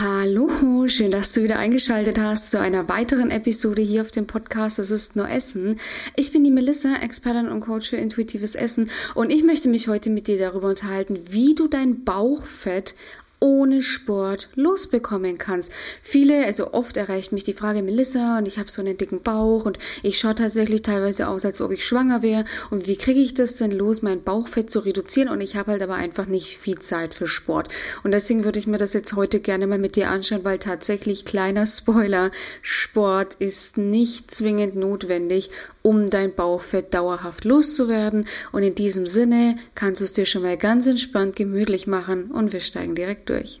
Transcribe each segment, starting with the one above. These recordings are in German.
Hallo, schön, dass du wieder eingeschaltet hast zu einer weiteren Episode hier auf dem Podcast Das ist nur Essen. Ich bin die Melissa, Expertin und Coach für intuitives Essen und ich möchte mich heute mit dir darüber unterhalten, wie du dein Bauchfett ohne Sport losbekommen kannst. Viele, also oft erreicht mich die Frage, Melissa, und ich habe so einen dicken Bauch und ich schaue tatsächlich teilweise aus, als ob ich schwanger wäre. Und wie kriege ich das denn los, mein Bauchfett zu reduzieren? Und ich habe halt aber einfach nicht viel Zeit für Sport. Und deswegen würde ich mir das jetzt heute gerne mal mit dir anschauen, weil tatsächlich kleiner Spoiler, Sport ist nicht zwingend notwendig, um dein Bauchfett dauerhaft loszuwerden. Und in diesem Sinne kannst du es dir schon mal ganz entspannt gemütlich machen und wir steigen direkt durch.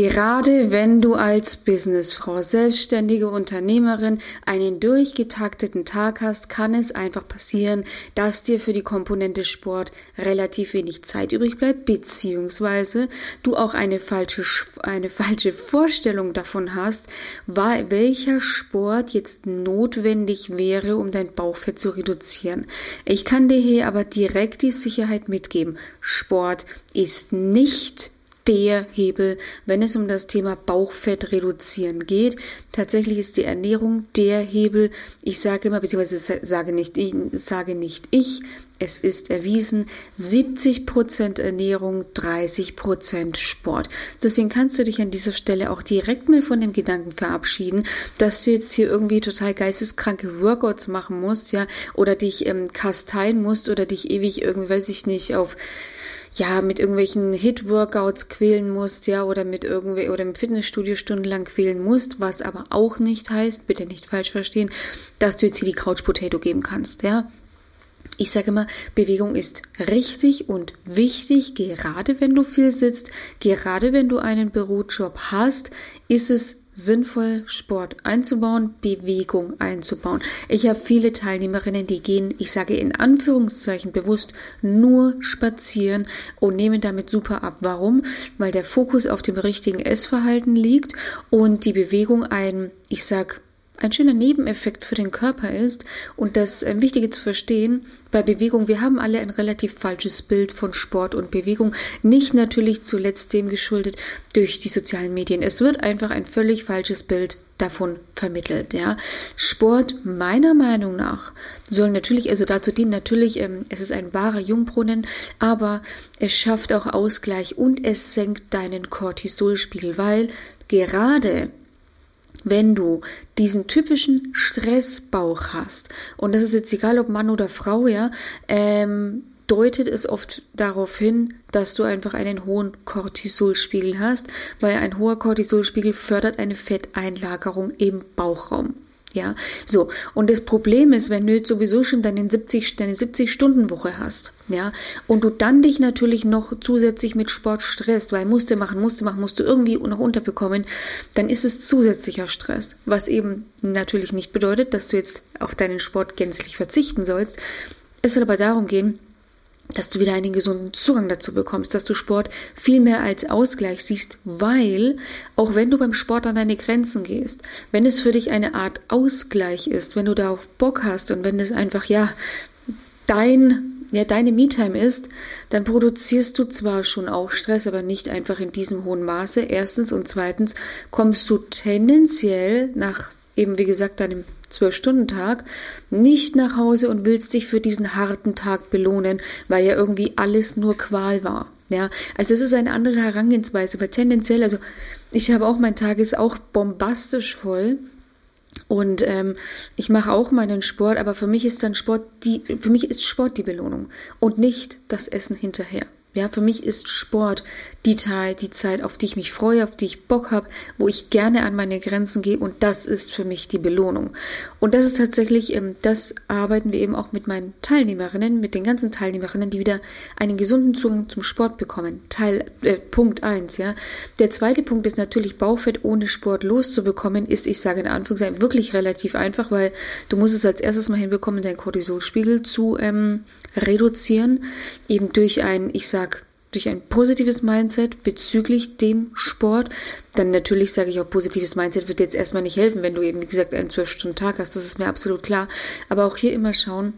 Gerade wenn du als Businessfrau, selbstständige Unternehmerin einen durchgetakteten Tag hast, kann es einfach passieren, dass dir für die Komponente Sport relativ wenig Zeit übrig bleibt, beziehungsweise du auch eine falsche, eine falsche Vorstellung davon hast, welcher Sport jetzt notwendig wäre, um dein Bauchfett zu reduzieren. Ich kann dir hier aber direkt die Sicherheit mitgeben. Sport ist nicht der Hebel, wenn es um das Thema Bauchfett reduzieren geht. Tatsächlich ist die Ernährung der Hebel. Ich sage immer, beziehungsweise sage nicht ich, sage nicht ich, es ist erwiesen, 70 Prozent Ernährung, 30 Prozent Sport. Deswegen kannst du dich an dieser Stelle auch direkt mal von dem Gedanken verabschieden, dass du jetzt hier irgendwie total geisteskranke Workouts machen musst, ja, oder dich ähm, kasteien musst oder dich ewig irgendwie, weiß ich nicht, auf ja, mit irgendwelchen Hit-Workouts quälen musst, ja, oder mit irgendwie, oder im Fitnessstudio stundenlang quälen musst, was aber auch nicht heißt, bitte nicht falsch verstehen, dass du jetzt hier die Couch Potato geben kannst, ja. Ich sage immer, Bewegung ist richtig und wichtig, gerade wenn du viel sitzt, gerade wenn du einen Bürojob hast, ist es sinnvoll, Sport einzubauen, Bewegung einzubauen. Ich habe viele Teilnehmerinnen, die gehen, ich sage in Anführungszeichen bewusst, nur spazieren und nehmen damit super ab. Warum? Weil der Fokus auf dem richtigen Essverhalten liegt und die Bewegung ein, ich sage, ein schöner Nebeneffekt für den Körper ist und das äh, Wichtige zu verstehen bei Bewegung, wir haben alle ein relativ falsches Bild von Sport und Bewegung, nicht natürlich zuletzt dem geschuldet durch die sozialen Medien. Es wird einfach ein völlig falsches Bild davon vermittelt, ja. Sport meiner Meinung nach soll natürlich, also dazu dienen natürlich, ähm, es ist ein wahrer Jungbrunnen, aber es schafft auch Ausgleich und es senkt deinen Cortisolspiegel, weil gerade wenn du diesen typischen Stressbauch hast, und das ist jetzt egal ob Mann oder Frau, ja, ähm, deutet es oft darauf hin, dass du einfach einen hohen Cortisolspiegel hast, weil ein hoher Cortisolspiegel fördert eine Fetteinlagerung im Bauchraum. Ja, so. Und das Problem ist, wenn du jetzt sowieso schon deine 70, deine 70 Stunden Woche hast, ja, und du dann dich natürlich noch zusätzlich mit Sport stresst, weil musste machen, musste machen, musst du irgendwie noch unterbekommen, dann ist es zusätzlicher Stress. Was eben natürlich nicht bedeutet, dass du jetzt auf deinen Sport gänzlich verzichten sollst. Es soll aber darum gehen, dass du wieder einen gesunden Zugang dazu bekommst, dass du Sport viel mehr als Ausgleich siehst, weil auch wenn du beim Sport an deine Grenzen gehst, wenn es für dich eine Art Ausgleich ist, wenn du darauf Bock hast und wenn es einfach ja dein ja deine Me-Time ist, dann produzierst du zwar schon auch Stress, aber nicht einfach in diesem hohen Maße. Erstens und zweitens kommst du tendenziell nach eben wie gesagt deinem Zwölf-Stunden-Tag nicht nach Hause und willst dich für diesen harten Tag belohnen, weil ja irgendwie alles nur Qual war. Ja, also es ist eine andere Herangehensweise, weil tendenziell, also ich habe auch, mein Tag ist auch bombastisch voll und ähm, ich mache auch meinen Sport, aber für mich ist dann Sport die, für mich ist Sport die Belohnung und nicht das Essen hinterher. Ja, für mich ist Sport die Zeit, die Zeit, auf die ich mich freue, auf die ich Bock habe, wo ich gerne an meine Grenzen gehe und das ist für mich die Belohnung. Und das ist tatsächlich, ähm, das arbeiten wir eben auch mit meinen Teilnehmerinnen, mit den ganzen Teilnehmerinnen, die wieder einen gesunden Zugang zum Sport bekommen. Teil äh, Punkt eins, ja. Der zweite Punkt ist natürlich Bauchfett ohne Sport loszubekommen, ist, ich sage in Anführungszeichen, wirklich relativ einfach, weil du musst es als erstes mal hinbekommen, deinen Cortisolspiegel zu ähm, reduzieren, eben durch ein, ich sag durch ein positives Mindset bezüglich dem Sport. Dann natürlich sage ich auch, positives Mindset wird jetzt erstmal nicht helfen, wenn du eben, wie gesagt, einen 12-Stunden-Tag hast. Das ist mir absolut klar. Aber auch hier immer schauen,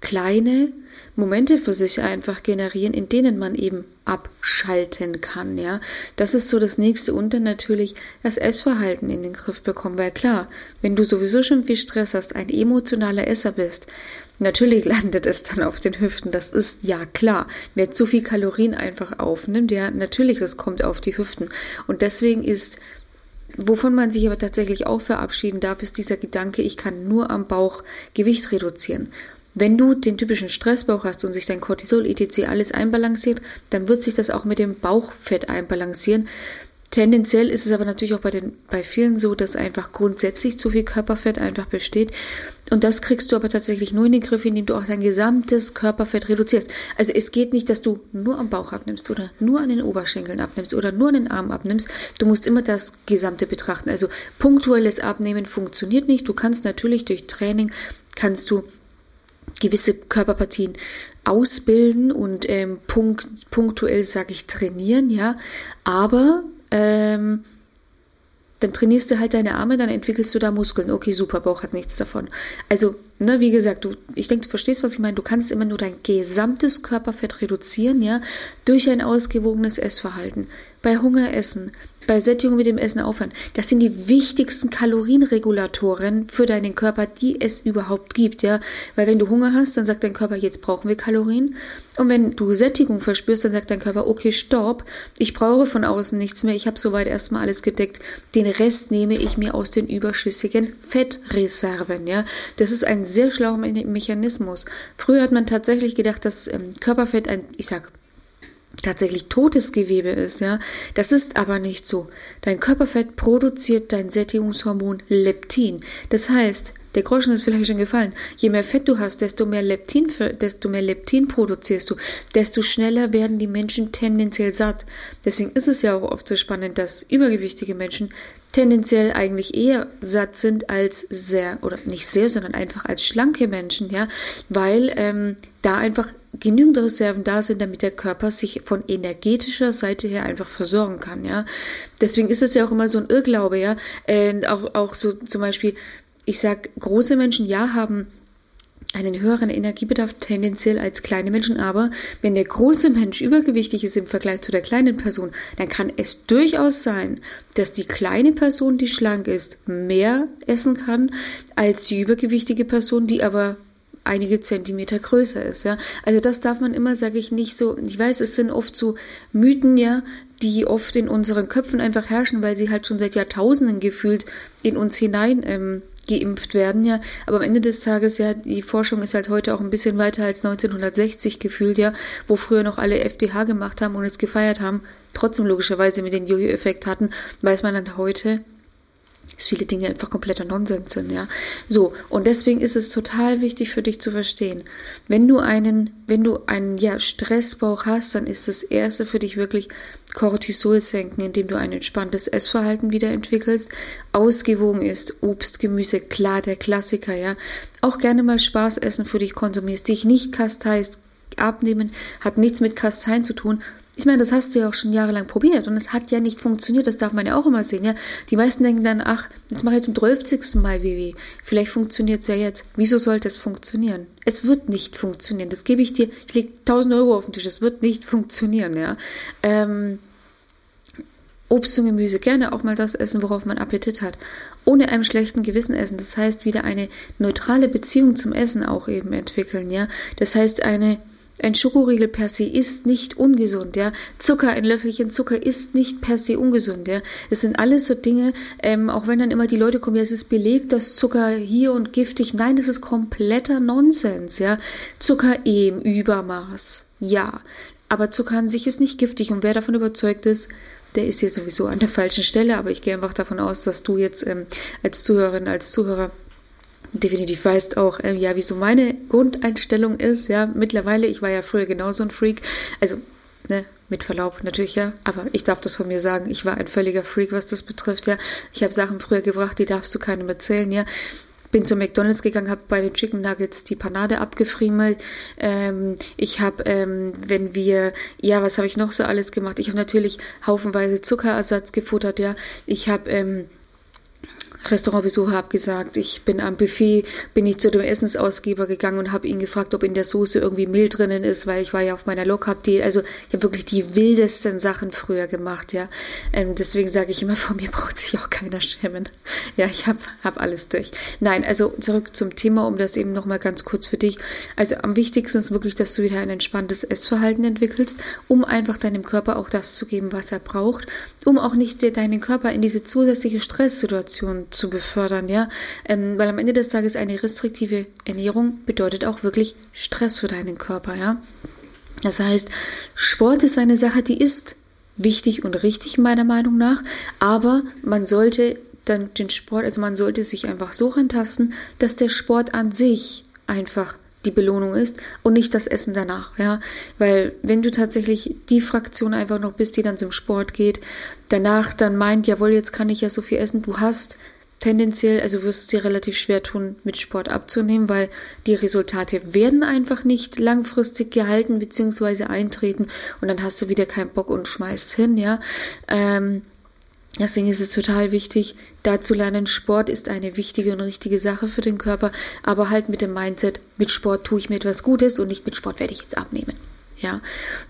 kleine Momente für sich einfach generieren, in denen man eben abschalten kann, ja. Das ist so das nächste und dann natürlich das Essverhalten in den Griff bekommen, weil klar, wenn du sowieso schon viel Stress hast, ein emotionaler Esser bist, natürlich landet es dann auf den Hüften, das ist ja klar. Wer zu viel Kalorien einfach aufnimmt, ja, natürlich, das kommt auf die Hüften und deswegen ist Wovon man sich aber tatsächlich auch verabschieden darf, ist dieser Gedanke, ich kann nur am Bauch Gewicht reduzieren. Wenn du den typischen Stressbauch hast und sich dein Cortisol, etc. alles einbalanciert, dann wird sich das auch mit dem Bauchfett einbalancieren. Tendenziell ist es aber natürlich auch bei, den, bei vielen so, dass einfach grundsätzlich zu viel Körperfett einfach besteht. Und das kriegst du aber tatsächlich nur in den Griff, indem du auch dein gesamtes Körperfett reduzierst. Also es geht nicht, dass du nur am Bauch abnimmst oder nur an den Oberschenkeln abnimmst oder nur an den Armen abnimmst. Du musst immer das Gesamte betrachten. Also punktuelles Abnehmen funktioniert nicht. Du kannst natürlich durch Training, kannst du gewisse Körperpartien ausbilden und ähm, punkt, punktuell, sage ich, trainieren, ja. Aber ähm, dann trainierst du halt deine Arme, dann entwickelst du da Muskeln. Okay, super, Bauch hat nichts davon. Also, ne, wie gesagt, du, ich denke, du verstehst, was ich meine. Du kannst immer nur dein gesamtes Körperfett reduzieren, ja, durch ein ausgewogenes Essverhalten. Bei Hunger essen, bei Sättigung mit dem Essen aufhören. Das sind die wichtigsten Kalorienregulatoren für deinen Körper, die es überhaupt gibt, ja. Weil wenn du Hunger hast, dann sagt dein Körper, jetzt brauchen wir Kalorien. Und wenn du Sättigung verspürst, dann sagt dein Körper, okay, stopp, ich brauche von außen nichts mehr, ich habe soweit erstmal alles gedeckt. Den Rest nehme ich mir aus den überschüssigen Fettreserven, ja. Das ist ein sehr schlauer Mechanismus. Früher hat man tatsächlich gedacht, dass ähm, Körperfett ein, ich sag, tatsächlich totes Gewebe ist, ja. Das ist aber nicht so. Dein Körperfett produziert dein Sättigungshormon Leptin. Das heißt, der Groschen ist vielleicht schon gefallen. Je mehr Fett du hast, desto mehr Leptin, desto mehr Leptin produzierst du, desto schneller werden die Menschen tendenziell satt. Deswegen ist es ja auch oft so spannend, dass übergewichtige Menschen tendenziell eigentlich eher satt sind als sehr, oder nicht sehr, sondern einfach als schlanke Menschen, ja, weil ähm, da einfach genügend Reserven da sind, damit der Körper sich von energetischer Seite her einfach versorgen kann, ja. Deswegen ist es ja auch immer so ein Irrglaube, ja. Äh, auch, auch so zum Beispiel, ich sag, große Menschen ja haben einen höheren Energiebedarf tendenziell als kleine Menschen, aber wenn der große Mensch übergewichtig ist im Vergleich zu der kleinen Person, dann kann es durchaus sein, dass die kleine Person, die schlank ist, mehr essen kann als die übergewichtige Person, die aber einige Zentimeter größer ist, ja. Also das darf man immer, sage ich, nicht so, ich weiß, es sind oft so Mythen, ja, die oft in unseren Köpfen einfach herrschen, weil sie halt schon seit Jahrtausenden gefühlt in uns hinein ähm, geimpft werden, ja. Aber am Ende des Tages, ja, die Forschung ist halt heute auch ein bisschen weiter als 1960 gefühlt, ja, wo früher noch alle FDH gemacht haben und es gefeiert haben, trotzdem logischerweise mit den Jojo-Effekt hatten, weiß man dann heute, dass viele Dinge einfach kompletter Nonsens sind, ja. So, und deswegen ist es total wichtig für dich zu verstehen, wenn du einen, wenn du einen, ja, Stressbauch hast, dann ist das erste für dich wirklich Cortisol senken, indem du ein entspanntes Essverhalten wieder entwickelst, ausgewogen ist, Obst, Gemüse, klar, der Klassiker, ja. Auch gerne mal Spaß essen für dich konsumierst, dich nicht kasteist, abnehmen hat nichts mit Kasteien zu tun, ich meine, das hast du ja auch schon jahrelang probiert und es hat ja nicht funktioniert. Das darf man ja auch immer sehen. Ja? Die meisten denken dann, ach, jetzt mache ich zum 12. Mal WW. Vielleicht funktioniert es ja jetzt. Wieso sollte es funktionieren? Es wird nicht funktionieren. Das gebe ich dir. Ich lege 1000 Euro auf den Tisch. Es wird nicht funktionieren. Ja. Ähm, Obst und Gemüse, gerne auch mal das essen, worauf man Appetit hat. Ohne einem schlechten Gewissen essen. Das heißt, wieder eine neutrale Beziehung zum Essen auch eben entwickeln, ja. Das heißt, eine ein Schokoriegel per se ist nicht ungesund, ja. Zucker, ein Löffelchen Zucker ist nicht per se ungesund, ja. Das sind alles so Dinge, ähm, auch wenn dann immer die Leute kommen, ja, es ist belegt, dass Zucker hier und giftig. Nein, das ist kompletter Nonsens, ja. Zucker im Übermaß, ja. Aber Zucker an sich ist nicht giftig und wer davon überzeugt ist, der ist hier sowieso an der falschen Stelle, aber ich gehe einfach davon aus, dass du jetzt ähm, als Zuhörerin, als Zuhörer definitiv weißt auch, äh, ja, wieso meine Grundeinstellung ist, ja, mittlerweile, ich war ja früher genauso ein Freak, also, ne, mit Verlaub natürlich, ja, aber ich darf das von mir sagen, ich war ein völliger Freak, was das betrifft, ja, ich habe Sachen früher gebracht, die darfst du keinem erzählen, ja, bin zu McDonalds gegangen, habe bei den Chicken Nuggets die Panade abgefriemelt. Ähm, ich habe, ähm, wenn wir, ja, was habe ich noch so alles gemacht? Ich habe natürlich haufenweise Zuckerersatz gefuttert, ja. Ich habe ähm, Restaurantbesuche abgesagt. Ich bin am Buffet, bin ich zu dem Essensausgeber gegangen und habe ihn gefragt, ob in der Soße irgendwie Mehl drinnen ist, weil ich war ja auf meiner Low Carb Diät. Also ich habe wirklich die wildesten Sachen früher gemacht, ja. Ähm, deswegen sage ich immer, vor mir braucht sich auch keiner schämen. Ja, ich habe hab alles durch. Nein, also zurück zum Thema, um das eben nochmal ganz kurz für dich. Also am wichtigsten ist wirklich, dass du wieder ein entspanntes Essverhalten entwickelst, um einfach deinem Körper auch das zu geben, was er braucht, um auch nicht deinen Körper in diese zusätzliche Stresssituation zu befördern, ja. Ähm, weil am Ende des Tages eine restriktive Ernährung bedeutet auch wirklich Stress für deinen Körper, ja. Das heißt, Sport ist eine Sache, die ist wichtig und richtig meiner Meinung nach, aber man sollte dann den Sport, also man sollte sich einfach so rantasten, dass der Sport an sich einfach die Belohnung ist und nicht das Essen danach, ja, weil wenn du tatsächlich die Fraktion einfach noch bist, die dann zum Sport geht, danach dann meint, jawohl, jetzt kann ich ja so viel essen, du hast tendenziell, also wirst es dir relativ schwer tun, mit Sport abzunehmen, weil die Resultate werden einfach nicht langfristig gehalten bzw. eintreten und dann hast du wieder keinen Bock und schmeißt hin, ja. Ähm, Deswegen ist es total wichtig, da zu lernen, Sport ist eine wichtige und richtige Sache für den Körper, aber halt mit dem Mindset, mit Sport tue ich mir etwas Gutes und nicht mit Sport werde ich jetzt abnehmen. Ja,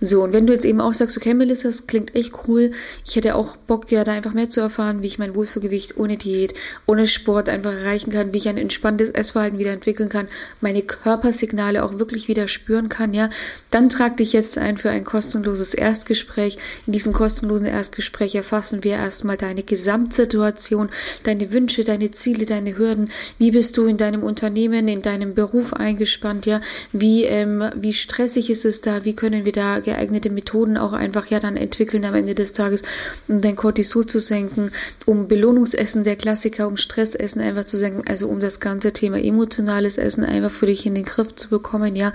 so und wenn du jetzt eben auch sagst, okay, Melissa, das klingt echt cool, ich hätte auch Bock, ja, da einfach mehr zu erfahren, wie ich mein Wohlfühlgewicht ohne Diät, ohne Sport einfach erreichen kann, wie ich ein entspanntes Essverhalten wieder entwickeln kann, meine Körpersignale auch wirklich wieder spüren kann, ja, dann trag dich jetzt ein für ein kostenloses Erstgespräch. In diesem kostenlosen Erstgespräch erfassen wir erstmal deine Gesamtsituation, deine Wünsche, deine Ziele, deine Hürden, wie bist du in deinem Unternehmen, in deinem Beruf eingespannt, ja, wie, ähm, wie stressig ist es da, wie können wir da geeignete Methoden auch einfach ja dann entwickeln am Ende des Tages, um dein Cortisol zu senken, um Belohnungsessen, der Klassiker, um Stressessen einfach zu senken, also um das ganze Thema emotionales Essen einfach für dich in den Griff zu bekommen, ja,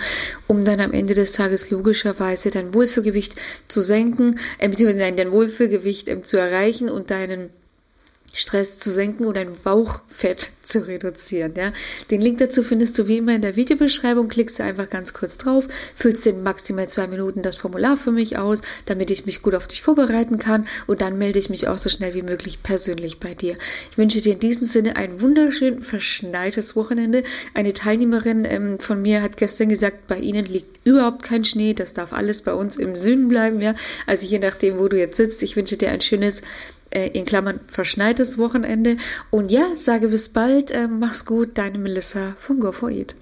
um dann am Ende des Tages logischerweise dein Wohlfühlgewicht zu senken, äh, beziehungsweise dein Wohlfühlgewicht äh, zu erreichen und deinen Stress zu senken und dein Bauchfett zu reduzieren. Ja? Den Link dazu findest du wie immer in der Videobeschreibung. Klickst du einfach ganz kurz drauf, füllst in maximal zwei Minuten das Formular für mich aus, damit ich mich gut auf dich vorbereiten kann und dann melde ich mich auch so schnell wie möglich persönlich bei dir. Ich wünsche dir in diesem Sinne ein wunderschön verschneites Wochenende. Eine Teilnehmerin ähm, von mir hat gestern gesagt, bei Ihnen liegt überhaupt kein Schnee. Das darf alles bei uns im Süden bleiben. Ja? Also je nachdem, wo du jetzt sitzt, ich wünsche dir ein schönes äh, in Klammern verschneites Wochenende. Und ja, sage bis bald, äh, mach's gut, deine Melissa von Go for Eat.